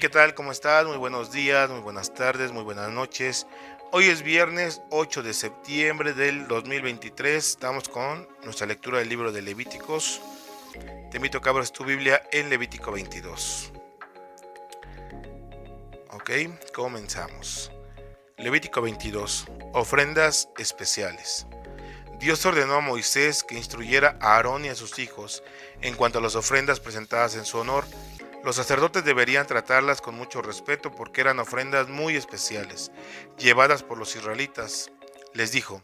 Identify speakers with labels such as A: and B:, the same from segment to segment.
A: ¿Qué tal? ¿Cómo estás? Muy buenos días, muy buenas tardes, muy buenas noches. Hoy es viernes 8 de septiembre del 2023. Estamos con nuestra lectura del libro de Levíticos. Te invito a que abras tu Biblia en Levítico 22. Ok, comenzamos. Levítico 22. Ofrendas especiales. Dios ordenó a Moisés que instruyera a Aarón y a sus hijos en cuanto a las ofrendas presentadas en su honor los sacerdotes deberían tratarlas con mucho respeto porque eran ofrendas muy especiales, llevadas por los israelitas. Les dijo,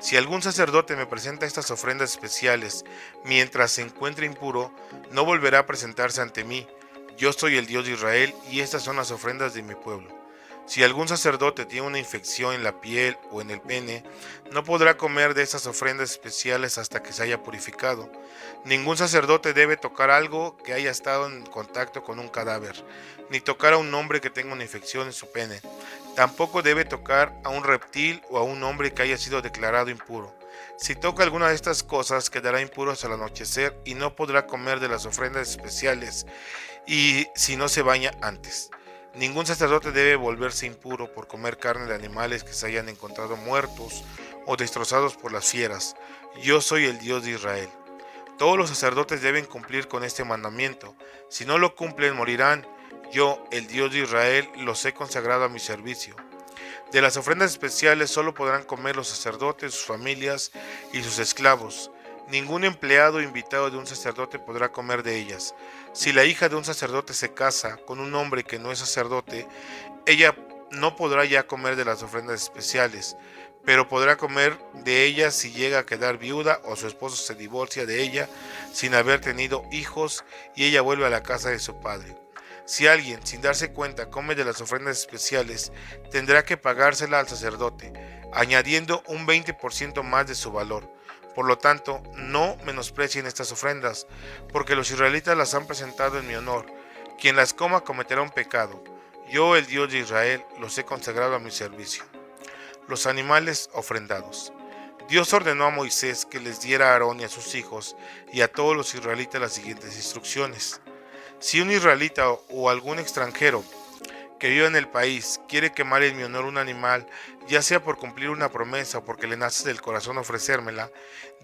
A: si algún sacerdote me presenta estas ofrendas especiales mientras se encuentre impuro, no volverá a presentarse ante mí. Yo soy el Dios de Israel y estas son las ofrendas de mi pueblo. Si algún sacerdote tiene una infección en la piel o en el pene, no podrá comer de esas ofrendas especiales hasta que se haya purificado. Ningún sacerdote debe tocar algo que haya estado en contacto con un cadáver, ni tocar a un hombre que tenga una infección en su pene. Tampoco debe tocar a un reptil o a un hombre que haya sido declarado impuro. Si toca alguna de estas cosas, quedará impuro hasta el anochecer y no podrá comer de las ofrendas especiales, y si no se baña antes. Ningún sacerdote debe volverse impuro por comer carne de animales que se hayan encontrado muertos o destrozados por las fieras. Yo soy el Dios de Israel. Todos los sacerdotes deben cumplir con este mandamiento. Si no lo cumplen, morirán. Yo, el Dios de Israel, los he consagrado a mi servicio. De las ofrendas especiales solo podrán comer los sacerdotes, sus familias y sus esclavos. Ningún empleado o invitado de un sacerdote podrá comer de ellas. Si la hija de un sacerdote se casa con un hombre que no es sacerdote, ella no podrá ya comer de las ofrendas especiales, pero podrá comer de ellas si llega a quedar viuda o su esposo se divorcia de ella sin haber tenido hijos y ella vuelve a la casa de su padre. Si alguien, sin darse cuenta, come de las ofrendas especiales, tendrá que pagársela al sacerdote, añadiendo un 20% más de su valor. Por lo tanto, no menosprecien estas ofrendas, porque los israelitas las han presentado en mi honor. Quien las coma cometerá un pecado. Yo, el Dios de Israel, los he consagrado a mi servicio. Los animales ofrendados. Dios ordenó a Moisés que les diera a Aarón y a sus hijos y a todos los israelitas las siguientes instrucciones. Si un israelita o algún extranjero que viva en el país quiere quemar en mi honor un animal, ya sea por cumplir una promesa o porque le nace del corazón ofrecérmela,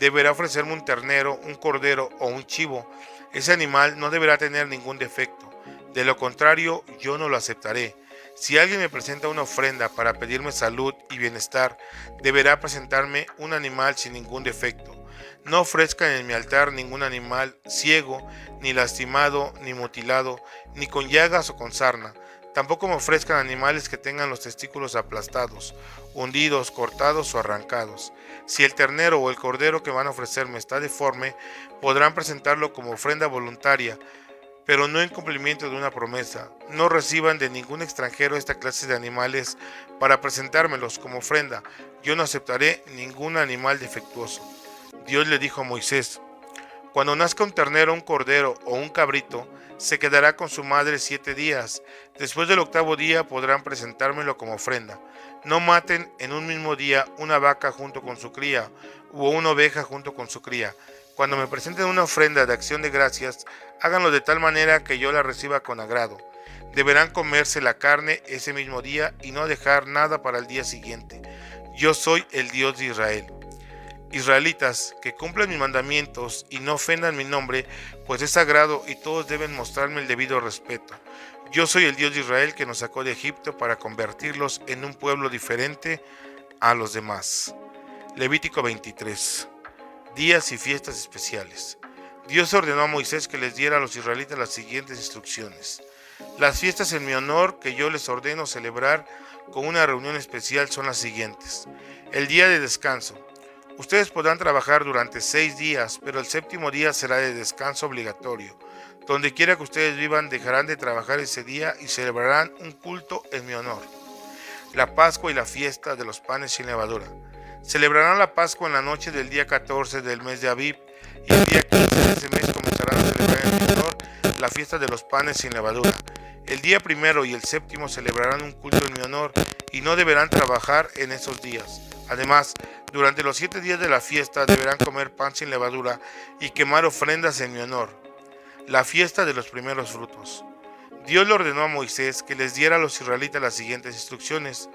A: deberá ofrecerme un ternero, un cordero o un chivo. Ese animal no deberá tener ningún defecto. De lo contrario, yo no lo aceptaré. Si alguien me presenta una ofrenda para pedirme salud y bienestar, deberá presentarme un animal sin ningún defecto. No ofrezcan en mi altar ningún animal ciego, ni lastimado, ni mutilado, ni con llagas o con sarna Tampoco me ofrezcan animales que tengan los testículos aplastados, hundidos, cortados o arrancados. Si el ternero o el cordero que van a ofrecerme está deforme, podrán presentarlo como ofrenda voluntaria, pero no en cumplimiento de una promesa. No reciban de ningún extranjero esta clase de animales para presentármelos como ofrenda. Yo no aceptaré ningún animal defectuoso. Dios le dijo a Moisés, cuando nazca un ternero, un cordero o un cabrito, se quedará con su madre siete días. Después del octavo día podrán presentármelo como ofrenda. No maten en un mismo día una vaca junto con su cría o una oveja junto con su cría. Cuando me presenten una ofrenda de acción de gracias, háganlo de tal manera que yo la reciba con agrado. Deberán comerse la carne ese mismo día y no dejar nada para el día siguiente. Yo soy el Dios de Israel. Israelitas, que cumplan mis mandamientos y no ofendan mi nombre, pues es sagrado y todos deben mostrarme el debido respeto. Yo soy el Dios de Israel que nos sacó de Egipto para convertirlos en un pueblo diferente a los demás. Levítico 23. Días y fiestas especiales. Dios ordenó a Moisés que les diera a los israelitas las siguientes instrucciones. Las fiestas en mi honor que yo les ordeno celebrar con una reunión especial son las siguientes. El día de descanso, Ustedes podrán trabajar durante seis días, pero el séptimo día será de descanso obligatorio. Donde quiera que ustedes vivan, dejarán de trabajar ese día y celebrarán un culto en mi honor. La Pascua y la fiesta de los panes sin levadura. Celebrarán la Pascua en la noche del día 14 del mes de Aviv y el día 15 de ese mes comenzarán a celebrar en mi honor la fiesta de los panes sin levadura. El día primero y el séptimo celebrarán un culto en mi honor y no deberán trabajar en esos días. Además, durante los siete días de la fiesta deberán comer pan sin levadura y quemar ofrendas en mi honor. La fiesta de los primeros frutos. Dios le ordenó a Moisés que les diera a los israelitas las siguientes instrucciones.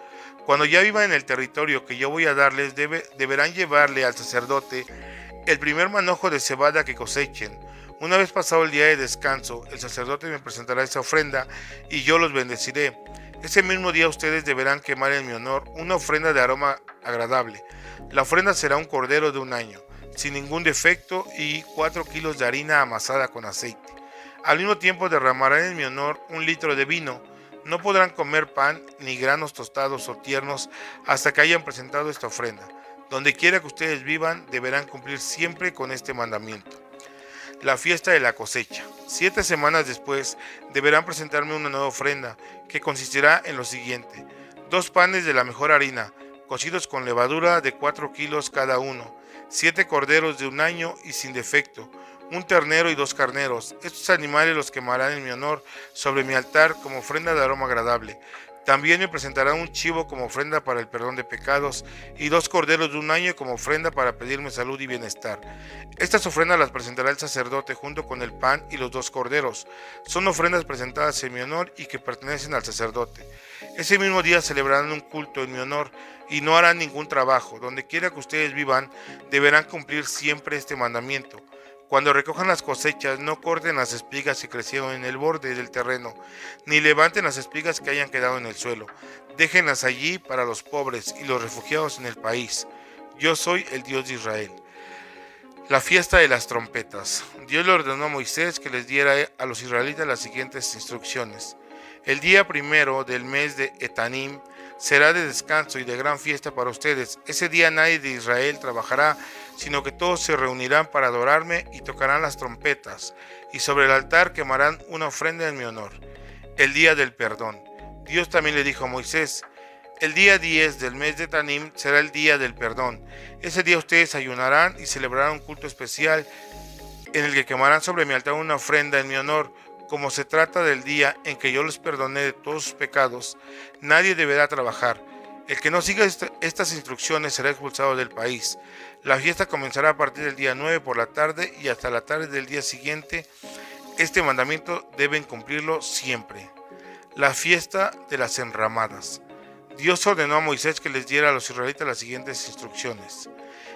A: Cuando ya vivan en el territorio que yo voy a darles, deberán llevarle al sacerdote el primer manojo de cebada que cosechen. Una vez pasado el día de descanso, el sacerdote me presentará esa ofrenda y yo los bendeciré. Ese mismo día ustedes deberán quemar en mi honor una ofrenda de aroma agradable. La ofrenda será un cordero de un año, sin ningún defecto, y cuatro kilos de harina amasada con aceite. Al mismo tiempo derramarán en mi honor un litro de vino. No podrán comer pan ni granos tostados o tiernos hasta que hayan presentado esta ofrenda. Donde quiera que ustedes vivan, deberán cumplir siempre con este mandamiento la fiesta de la cosecha. Siete semanas después deberán presentarme una nueva ofrenda, que consistirá en lo siguiente. Dos panes de la mejor harina, cocidos con levadura de cuatro kilos cada uno, siete corderos de un año y sin defecto, un ternero y dos carneros. Estos animales los quemarán en mi honor sobre mi altar como ofrenda de aroma agradable. También me presentarán un chivo como ofrenda para el perdón de pecados y dos corderos de un año como ofrenda para pedirme salud y bienestar. Estas ofrendas las presentará el sacerdote junto con el pan y los dos corderos. Son ofrendas presentadas en mi honor y que pertenecen al sacerdote. Ese mismo día celebrarán un culto en mi honor y no harán ningún trabajo. Donde quiera que ustedes vivan, deberán cumplir siempre este mandamiento. Cuando recojan las cosechas, no corten las espigas que crecieron en el borde del terreno, ni levanten las espigas que hayan quedado en el suelo. Déjenlas allí para los pobres y los refugiados en el país. Yo soy el Dios de Israel. La fiesta de las trompetas. Dios le ordenó a Moisés que les diera a los israelitas las siguientes instrucciones. El día primero del mes de Etanim será de descanso y de gran fiesta para ustedes. Ese día nadie de Israel trabajará, sino que todos se reunirán para adorarme y tocarán las trompetas, y sobre el altar quemarán una ofrenda en mi honor. El día del perdón. Dios también le dijo a Moisés, el día 10 del mes de Tanim será el día del perdón. Ese día ustedes ayunarán y celebrarán un culto especial en el que quemarán sobre mi altar una ofrenda en mi honor como se trata del día en que yo les perdoné de todos sus pecados, nadie deberá trabajar. El que no siga estas instrucciones será expulsado del país. La fiesta comenzará a partir del día 9 por la tarde y hasta la tarde del día siguiente. Este mandamiento deben cumplirlo siempre. La fiesta de las enramadas. Dios ordenó a Moisés que les diera a los israelitas las siguientes instrucciones.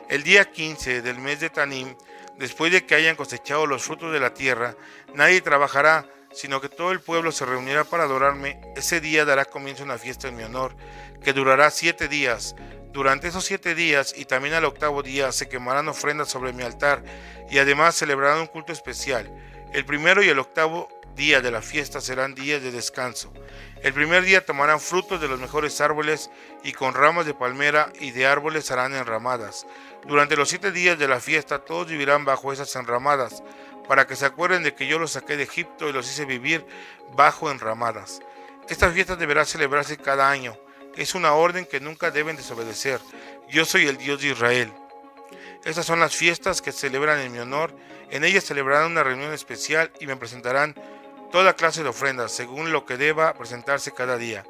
A: El día 15 del mes de Tanim Después de que hayan cosechado los frutos de la tierra, nadie trabajará, sino que todo el pueblo se reunirá para adorarme. Ese día dará comienzo una fiesta en mi honor, que durará siete días. Durante esos siete días y también al octavo día se quemarán ofrendas sobre mi altar y además celebrarán un culto especial. El primero y el octavo día de la fiesta serán días de descanso. El primer día tomarán frutos de los mejores árboles y con ramas de palmera y de árboles harán enramadas. Durante los siete días de la fiesta todos vivirán bajo esas enramadas, para que se acuerden de que yo los saqué de Egipto y los hice vivir bajo enramadas. Esta fiesta deberá celebrarse cada año. Es una orden que nunca deben desobedecer. Yo soy el Dios de Israel. Estas son las fiestas que celebran en mi honor. En ellas celebrarán una reunión especial y me presentarán toda clase de ofrendas, según lo que deba presentarse cada día.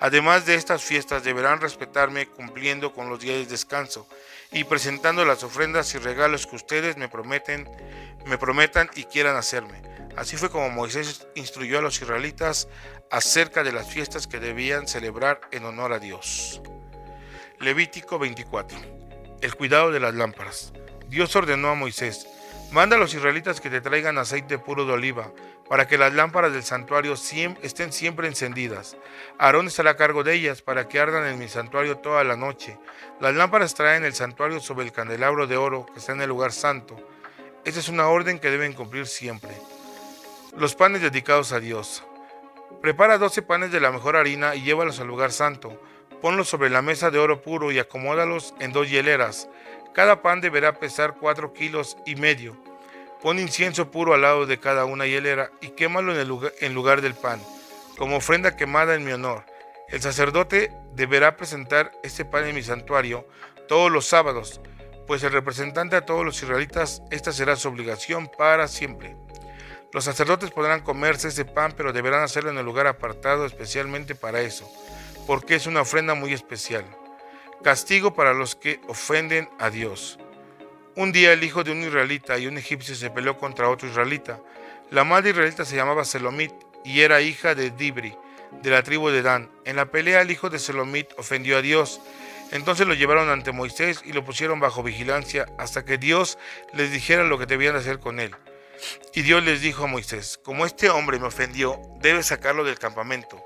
A: Además de estas fiestas deberán respetarme cumpliendo con los días de descanso y presentando las ofrendas y regalos que ustedes me prometen, me prometan y quieran hacerme. Así fue como Moisés instruyó a los israelitas acerca de las fiestas que debían celebrar en honor a Dios. Levítico 24. El cuidado de las lámparas. Dios ordenó a Moisés, manda a los israelitas que te traigan aceite puro de oliva, para que las lámparas del santuario estén siempre encendidas. Aarón estará a cargo de ellas para que ardan en mi santuario toda la noche. Las lámparas traen el santuario sobre el candelabro de oro que está en el lugar santo. Esta es una orden que deben cumplir siempre. Los panes dedicados a Dios. Prepara doce panes de la mejor harina y llévalos al lugar santo. Ponlos sobre la mesa de oro puro y acomódalos en dos hieleras Cada pan deberá pesar cuatro kilos y medio. Pon incienso puro al lado de cada una hielera y quémalo en, el lugar, lugar del pan, como ofrenda quemada en mi honor. El sacerdote deberá presentar este pan en mi santuario todos los sábados, pues el representante a todos los israelitas, esta será su obligación para siempre. Los sacerdotes podrán comerse ese pan, pero deberán hacerlo en el lugar apartado especialmente para eso, porque es una ofrenda muy especial. Castigo para los que ofenden a Dios. Un día el hijo de un israelita y un egipcio se peleó contra otro israelita. La madre israelita se llamaba Selomit y era hija de Dibri, de la tribu de Dan. En la pelea el hijo de Selomit ofendió a Dios. Entonces lo llevaron ante Moisés y lo pusieron bajo vigilancia hasta que Dios les dijera lo que debían hacer con él. Y Dios les dijo a Moisés, como este hombre me ofendió, debes sacarlo del campamento.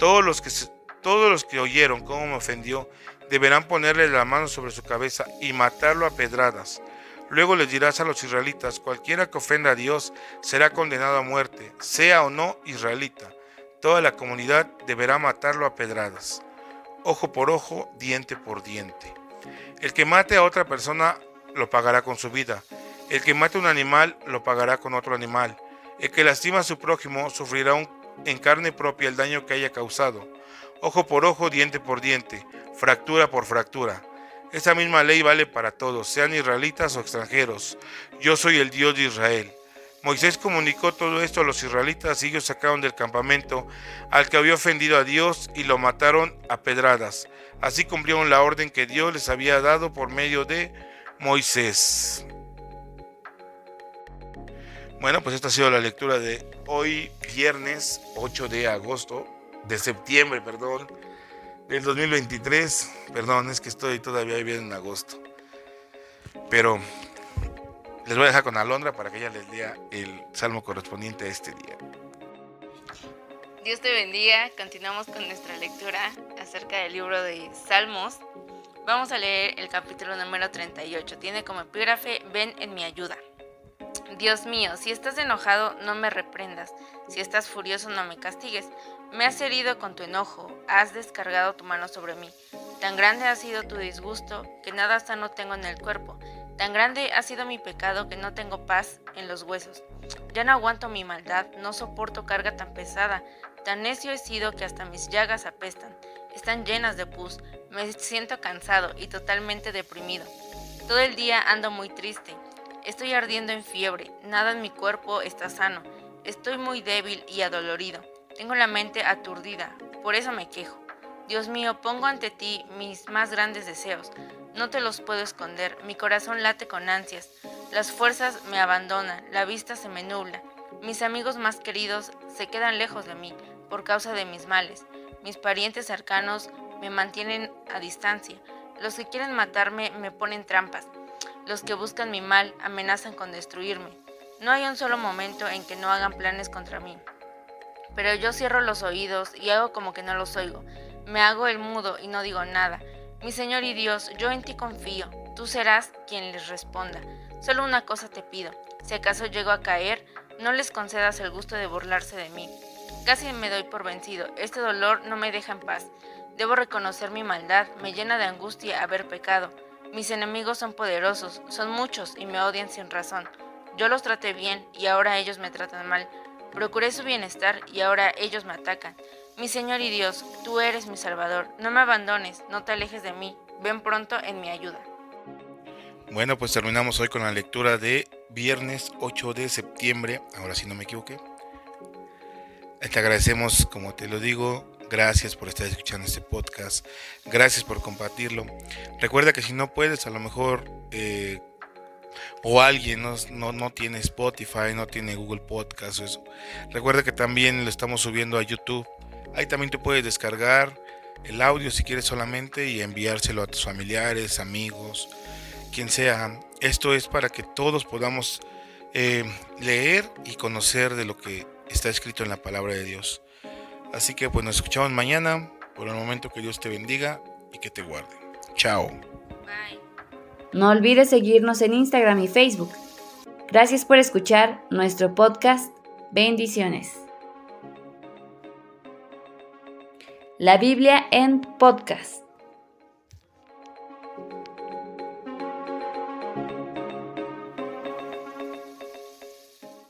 A: Todos los que, todos los que oyeron cómo me ofendió deberán ponerle la mano sobre su cabeza y matarlo a pedradas. Luego les dirás a los israelitas, cualquiera que ofenda a Dios será condenado a muerte, sea o no israelita. Toda la comunidad deberá matarlo a pedradas. Ojo por ojo, diente por diente. El que mate a otra persona lo pagará con su vida. El que mate un animal lo pagará con otro animal. El que lastima a su prójimo sufrirá en carne propia el daño que haya causado. Ojo por ojo, diente por diente, fractura por fractura. Esta misma ley vale para todos, sean israelitas o extranjeros. Yo soy el Dios de Israel. Moisés comunicó todo esto a los israelitas y ellos sacaron del campamento al que había ofendido a Dios y lo mataron a pedradas. Así cumplieron la orden que Dios les había dado por medio de Moisés. Bueno, pues esta ha sido la lectura de hoy, viernes 8 de agosto, de septiembre, perdón, del 2023. Perdón, es que estoy todavía viviendo en agosto. Pero les voy a dejar con Alondra para que ella les lea el salmo correspondiente a este día.
B: Dios te bendiga. Continuamos con nuestra lectura acerca del libro de Salmos. Vamos a leer el capítulo número 38. Tiene como epígrafe Ven en mi ayuda. Dios mío, si estás enojado, no me reprendas. Si estás furioso, no me castigues. Me has herido con tu enojo, has descargado tu mano sobre mí. Tan grande ha sido tu disgusto que nada sano tengo en el cuerpo. Tan grande ha sido mi pecado que no tengo paz en los huesos. Ya no aguanto mi maldad, no soporto carga tan pesada. Tan necio he sido que hasta mis llagas apestan. Están llenas de pus. Me siento cansado y totalmente deprimido. Todo el día ando muy triste. Estoy ardiendo en fiebre, nada en mi cuerpo está sano. Estoy muy débil y adolorido. Tengo la mente aturdida, por eso me quejo. Dios mío, pongo ante ti mis más grandes deseos. No te los puedo esconder, mi corazón late con ansias. Las fuerzas me abandonan, la vista se me nubla. Mis amigos más queridos se quedan lejos de mí por causa de mis males. Mis parientes cercanos me mantienen a distancia. Los que quieren matarme me ponen trampas. Los que buscan mi mal amenazan con destruirme. No hay un solo momento en que no hagan planes contra mí. Pero yo cierro los oídos y hago como que no los oigo. Me hago el mudo y no digo nada. Mi Señor y Dios, yo en ti confío. Tú serás quien les responda. Solo una cosa te pido. Si acaso llego a caer, no les concedas el gusto de burlarse de mí. Casi me doy por vencido. Este dolor no me deja en paz. Debo reconocer mi maldad. Me llena de angustia haber pecado. Mis enemigos son poderosos, son muchos y me odian sin razón. Yo los traté bien y ahora ellos me tratan mal. Procuré su bienestar y ahora ellos me atacan. Mi Señor y Dios, tú eres mi Salvador. No me abandones, no te alejes de mí. Ven pronto en mi ayuda.
A: Bueno, pues terminamos hoy con la lectura de viernes 8 de septiembre. Ahora sí no me equivoqué. Te agradecemos, como te lo digo, Gracias por estar escuchando este podcast. Gracias por compartirlo. Recuerda que si no puedes, a lo mejor, eh, o alguien no, no, tiene Spotify, no tiene Google Podcast. Recuerda que también lo estamos subiendo a YouTube. Ahí también te puedes descargar el audio si quieres solamente y enviárselo a tus familiares, amigos, quien sea. Esto es para que todos podamos eh, leer y conocer de lo que está escrito en la palabra de Dios. Así que pues nos escuchamos mañana. Por el momento que Dios te bendiga y que te guarde. Chao.
B: Bye. No olvides seguirnos en Instagram y Facebook. Gracias por escuchar nuestro podcast. Bendiciones. La Biblia en podcast.